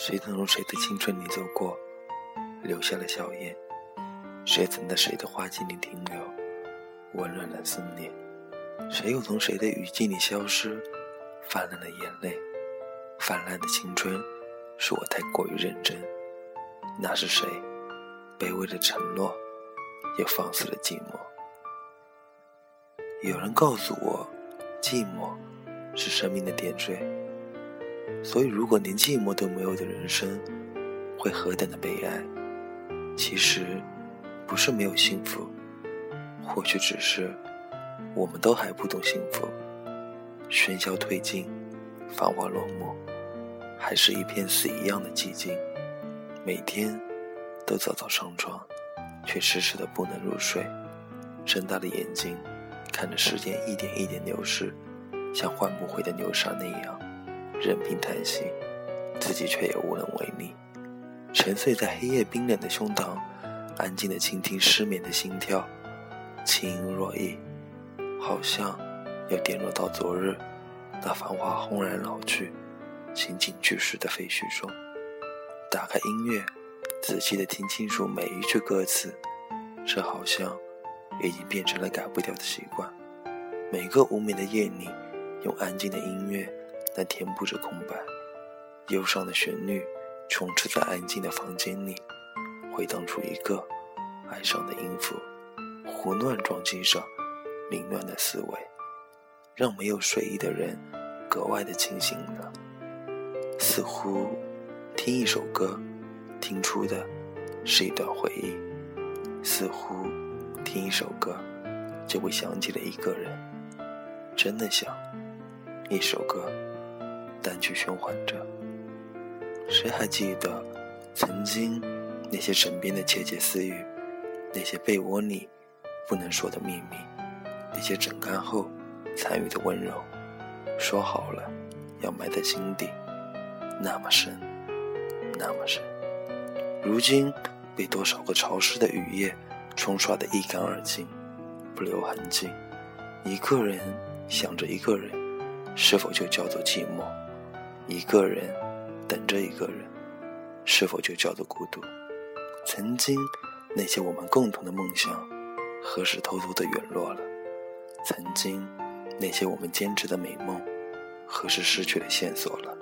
谁曾从谁的青春里走过，留下了笑颜？谁曾在谁的花季里停留，温暖了思念？谁又从谁的雨季里消失，泛滥了眼泪？泛滥的青春，是我太过于认真。那是谁，卑微的承诺，也放肆了寂寞？有人告诉我，寂寞是生命的点缀。所以，如果连寂寞都没有的人生，会何等的悲哀？其实，不是没有幸福，或许只是我们都还不懂幸福。喧嚣褪尽，繁华落幕，还是一片死一样的寂静。每天都早早上床，却迟迟的不能入睡。睁大了眼睛，看着时间一点一点流逝，像换不回的流沙那样。任凭叹息，自己却也无能为力。沉睡在黑夜冰冷的胸膛，安静的倾听失眠的心跳，轻盈若意，好像要跌落到昨日那繁华轰然老去、情景去世的废墟中。打开音乐，仔细的听清楚每一句歌词，这好像已经变成了改不掉的习惯。每个无眠的夜里，用安静的音乐。来填补着空白，忧伤的旋律充斥在安静的房间里，回荡出一个哀伤的音符，胡乱撞击着凌乱的思维，让没有睡意的人格外的清醒了。似乎听一首歌，听出的是一段回忆；似乎听一首歌，就会想起了一个人。真的想一首歌。单曲循环着，谁还记得曾经那些枕边的窃窃私语，那些被窝里不能说的秘密，那些枕干后参与的温柔？说好了要埋在心底，那么深，那么深。如今被多少个潮湿的雨夜冲刷得一干二净，不留痕迹。一个人想着一个人，是否就叫做寂寞？一个人等着一个人，是否就叫做孤独？曾经那些我们共同的梦想，何时偷偷的陨落了？曾经那些我们坚持的美梦，何时失去了线索了？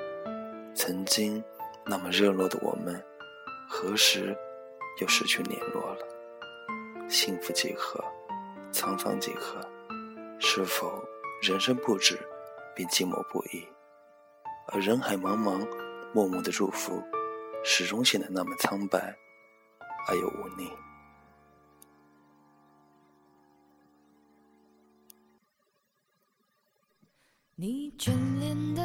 曾经那么热络的我们，何时又失去联络了？幸福几何？沧桑几何？是否人生不止，便寂寞不已？而人海茫茫，默默的祝福，始终显得那么苍白而又无力。你眷恋的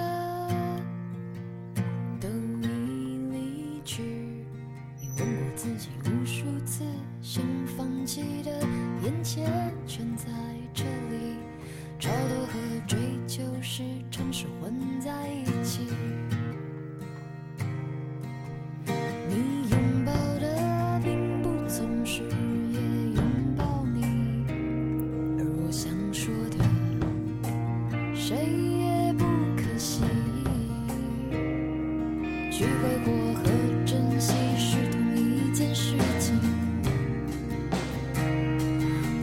去挥霍和珍惜是同一件事情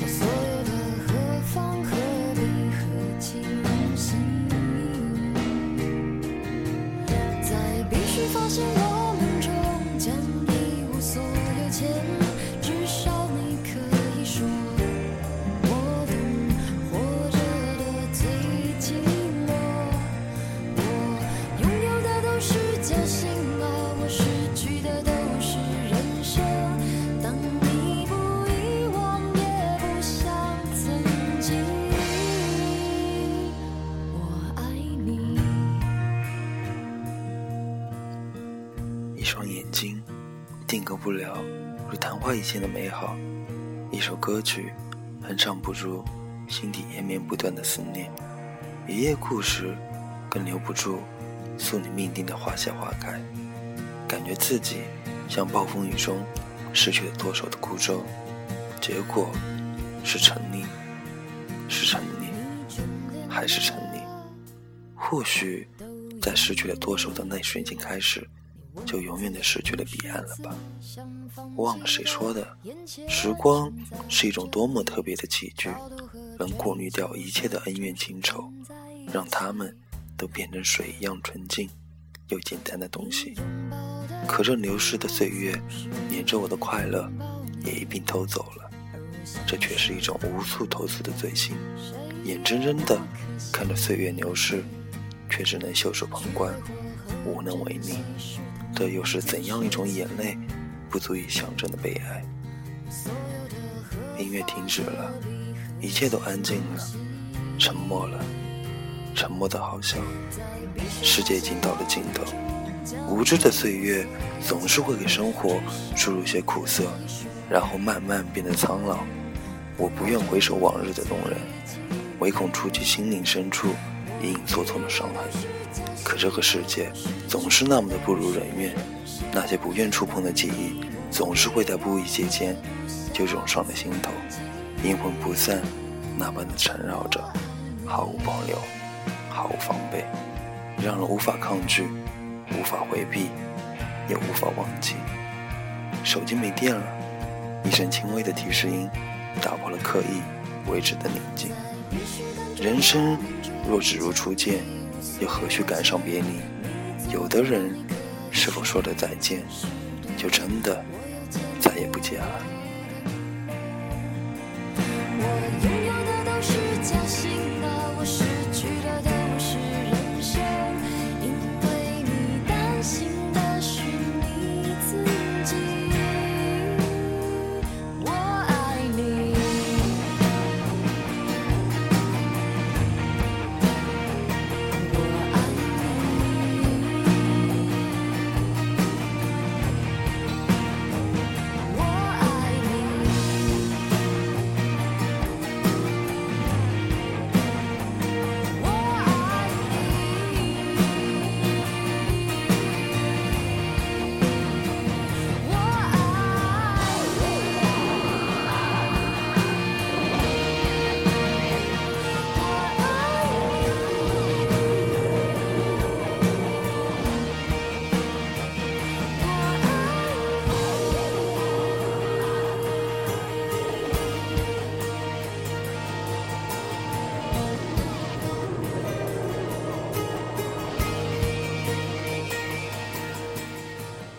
所有的何方何必何在必须发现我一双眼睛定格不了如昙花一现的美好，一首歌曲哼唱不住心底延绵不断的思念，一页故事更留不住诉你命定的花谢花开。感觉自己像暴风雨中失去了舵手的孤舟，结果是沉溺，是沉溺，还是沉溺？或许在失去了舵手的那一瞬间开始，就永远的失去了彼岸了吧？忘了谁说的，时光是一种多么特别的器具，能过滤掉一切的恩怨情仇，让他们都变成水一样纯净又简单的东西。可这流逝的岁月，连着我的快乐也一并偷走了，这却是一种无处投诉的罪行。眼睁睁的看着岁月流逝，却只能袖手旁观，无能为力。这又是怎样一种眼泪，不足以象征的悲哀？音乐停止了，一切都安静了，沉默了，沉默的好像世界已经到了尽头。无知的岁月总是会给生活注入些苦涩，然后慢慢变得苍老。我不愿回首往日的动人，唯恐触及心灵深处隐隐作痛的伤痕。可这个世界总是那么的不如人愿，那些不愿触碰的记忆，总是会在不意间就涌上了心头，阴魂不散那般的缠绕着，毫无保留，毫无防备，让人无法抗拒，无法回避，也无法忘记。手机没电了，一声轻微的提示音，打破了刻意维持的宁静。人生若只如初见。又何须感伤别离？有的人，是否说了再见，就真的再也不见了？